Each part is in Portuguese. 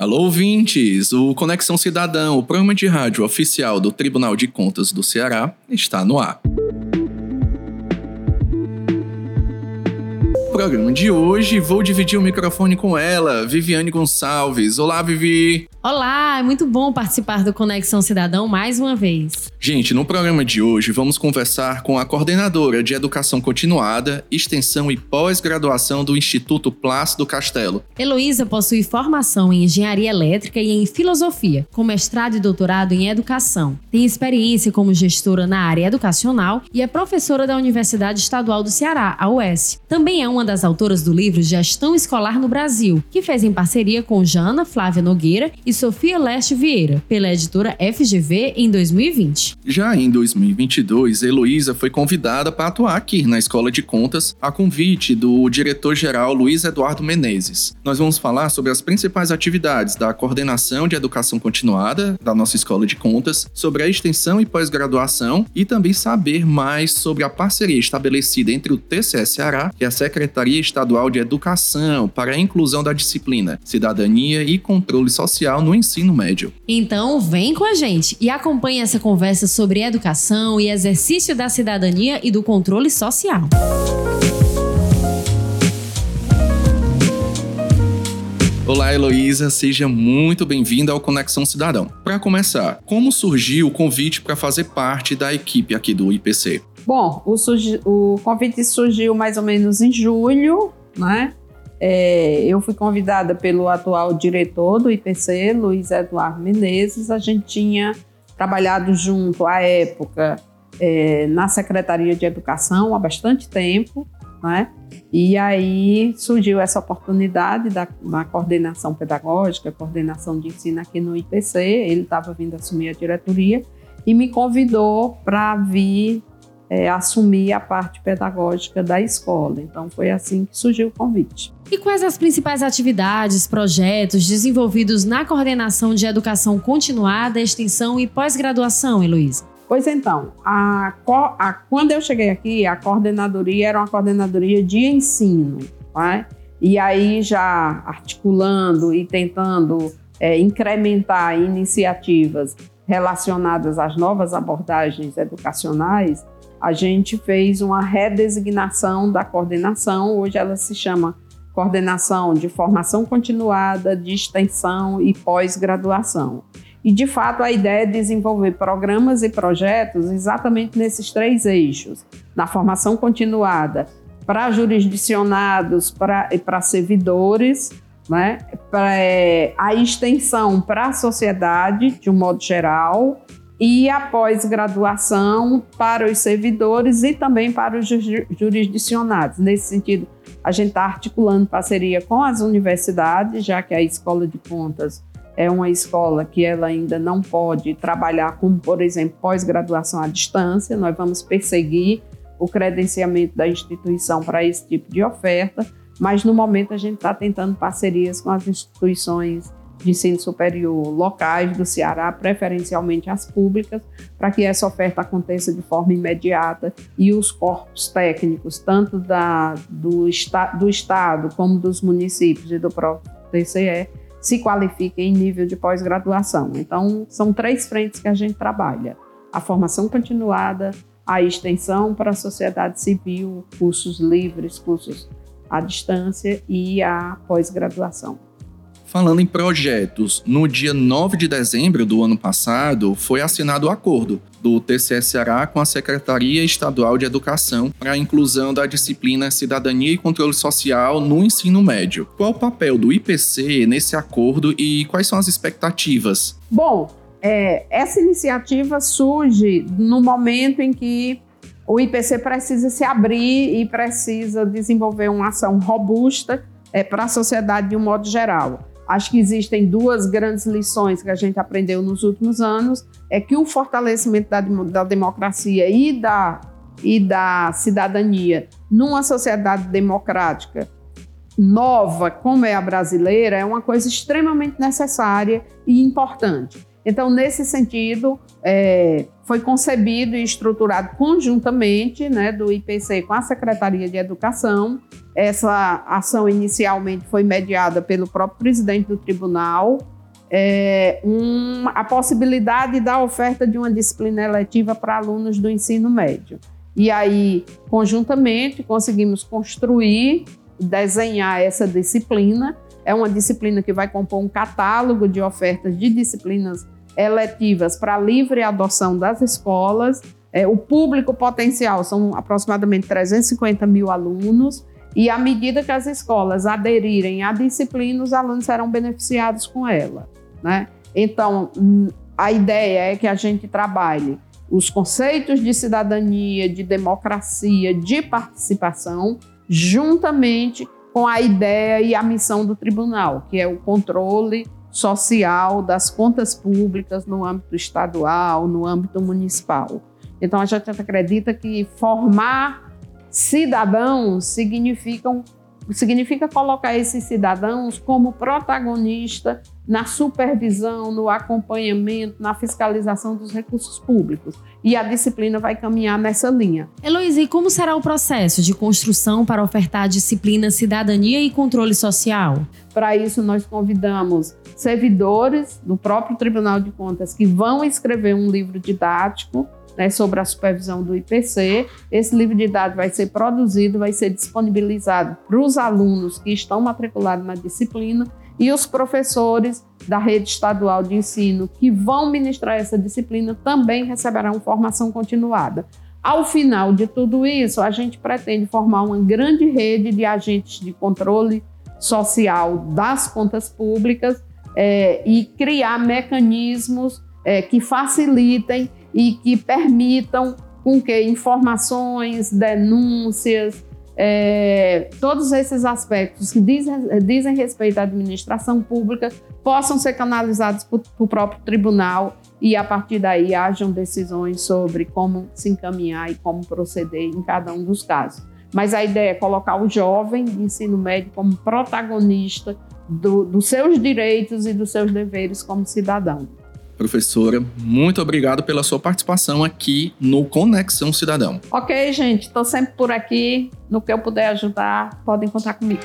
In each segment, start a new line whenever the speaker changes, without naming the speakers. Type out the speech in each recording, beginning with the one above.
Alô, ouvintes! O Conexão Cidadão, o programa de rádio oficial do Tribunal de Contas do Ceará, está no ar. Programa de hoje, vou dividir o microfone com ela, Viviane Gonçalves. Olá, Vivi!
Olá, é muito bom participar do Conexão Cidadão mais uma vez.
Gente, no programa de hoje vamos conversar com a coordenadora de Educação Continuada, Extensão e Pós-Graduação do Instituto Plácido Castelo.
Heloísa possui formação em Engenharia Elétrica e em Filosofia, com mestrado e doutorado em Educação. Tem experiência como gestora na área educacional e é professora da Universidade Estadual do Ceará, a UES. Também é uma das autoras do livro Gestão Escolar no Brasil, que fez em parceria com Jana Flávia Nogueira e Sofia Leste Vieira, pela editora FGV em 2020.
Já em 2022, Heloísa foi convidada para atuar aqui na Escola de Contas, a convite do diretor-geral Luiz Eduardo Menezes. Nós vamos falar sobre as principais atividades da coordenação de educação continuada da nossa Escola de Contas, sobre a extensão e pós-graduação e também saber mais sobre a parceria estabelecida entre o TCS Ceará e a Secretaria Estadual de Educação para a inclusão da disciplina Cidadania e Controle Social no ensino médio.
Então, vem com a gente e acompanhe essa conversa sobre educação e exercício da cidadania e do controle social.
Olá, Heloísa, seja muito bem-vinda ao Conexão Cidadão. Para começar, como surgiu o convite para fazer parte da equipe aqui do IPC?
Bom, o, o convite surgiu mais ou menos em julho, né? É, eu fui convidada pelo atual diretor do IPC, Luiz Eduardo Menezes. A gente tinha trabalhado junto à época é, na Secretaria de Educação há bastante tempo, né? E aí surgiu essa oportunidade da, da coordenação pedagógica, coordenação de ensino aqui no IPC. Ele estava vindo assumir a diretoria e me convidou para vir é, assumir a parte pedagógica da escola. Então foi assim que surgiu o convite.
E quais as principais atividades, projetos desenvolvidos na coordenação de educação continuada, extensão e pós-graduação, Heloísa?
Pois então, a, a, quando eu cheguei aqui, a coordenadoria era uma coordenadoria de ensino, tá? e aí já articulando e tentando é, incrementar iniciativas relacionadas às novas abordagens educacionais, a gente fez uma redesignação da coordenação. Hoje ela se chama Coordenação de Formação Continuada, de Extensão e Pós-Graduação. E, de fato, a ideia é desenvolver programas e projetos exatamente nesses três eixos: na formação continuada, para jurisdicionados e para servidores, né? Pra, é, a extensão para a sociedade, de um modo geral, e a pós-graduação para os servidores e também para os jurisdicionados. Nesse sentido, a gente está articulando parceria com as universidades, já que a Escola de Contas é uma escola que ela ainda não pode trabalhar com, por exemplo, pós-graduação à distância. Nós vamos perseguir o credenciamento da instituição para esse tipo de oferta, mas no momento a gente está tentando parcerias com as instituições de ensino superior locais do Ceará, preferencialmente as públicas, para que essa oferta aconteça de forma imediata e os corpos técnicos, tanto da, do, esta, do Estado como dos municípios e do próprio TCE, se qualifiquem em nível de pós-graduação. Então, são três frentes que a gente trabalha: a formação continuada, a extensão para a sociedade civil, cursos livres, cursos à distância e a pós-graduação.
Falando em projetos, no dia 9 de dezembro do ano passado foi assinado o acordo do TCS Ceará com a Secretaria Estadual de Educação para a inclusão da disciplina Cidadania e Controle Social no ensino médio. Qual o papel do IPC nesse acordo e quais são as expectativas?
Bom, é, essa iniciativa surge no momento em que o IPC precisa se abrir e precisa desenvolver uma ação robusta é, para a sociedade de um modo geral. Acho que existem duas grandes lições que a gente aprendeu nos últimos anos, é que o fortalecimento da, da democracia e da, e da cidadania numa sociedade democrática nova como é a brasileira é uma coisa extremamente necessária e importante. Então, nesse sentido, é, foi concebido e estruturado conjuntamente né, do IPC com a Secretaria de Educação. Essa ação inicialmente foi mediada pelo próprio presidente do tribunal, é, um, a possibilidade da oferta de uma disciplina eletiva para alunos do ensino médio. E aí, conjuntamente, conseguimos construir, desenhar essa disciplina. É uma disciplina que vai compor um catálogo de ofertas de disciplinas eletivas para livre adoção das escolas. É, o público potencial são aproximadamente 350 mil alunos. E à medida que as escolas aderirem à disciplina, os alunos serão beneficiados com ela. Né? Então, hum, a ideia é que a gente trabalhe os conceitos de cidadania, de democracia, de participação, juntamente com a ideia e a missão do tribunal, que é o controle social das contas públicas no âmbito estadual, no âmbito municipal. Então, a gente acredita que formar cidadãos significam significa colocar esses cidadãos como protagonista na supervisão, no acompanhamento, na fiscalização dos recursos públicos. E a disciplina vai caminhar nessa linha.
Heloísa, e como será o processo de construção para ofertar a disciplina Cidadania e Controle Social?
Para isso, nós convidamos servidores do próprio Tribunal de Contas que vão escrever um livro didático né, sobre a supervisão do IPC. Esse livro de dados vai ser produzido, vai ser disponibilizado para os alunos que estão matriculados na disciplina e os professores da rede estadual de ensino que vão ministrar essa disciplina também receberão formação continuada. Ao final de tudo isso, a gente pretende formar uma grande rede de agentes de controle social das contas públicas é, e criar mecanismos é, que facilitem e que permitam com que informações, denúncias, é, todos esses aspectos que dizem, dizem, respeito à administração pública possam ser canalizados para o próprio tribunal e a partir daí hajam decisões sobre como se encaminhar e como proceder em cada um dos casos. Mas a ideia é colocar o jovem de ensino médio como protagonista do, dos seus direitos e dos seus deveres como cidadão.
Professora, muito obrigado pela sua participação aqui no Conexão Cidadão.
Ok, gente, estou sempre por aqui. No que eu puder ajudar, podem contar comigo.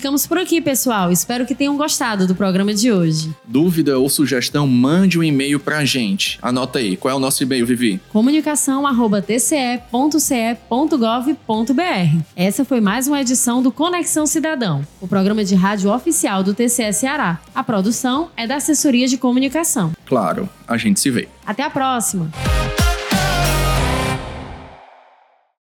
Ficamos por aqui, pessoal. Espero que tenham gostado do programa de hoje.
Dúvida ou sugestão, mande um e-mail pra gente. Anota aí. Qual é o nosso e-mail, Vivi?
comunicação@tce.gov.br. Essa foi mais uma edição do Conexão Cidadão, o programa de rádio oficial do TCE Ceará. A produção é da Assessoria de Comunicação.
Claro, a gente se vê.
Até a próxima.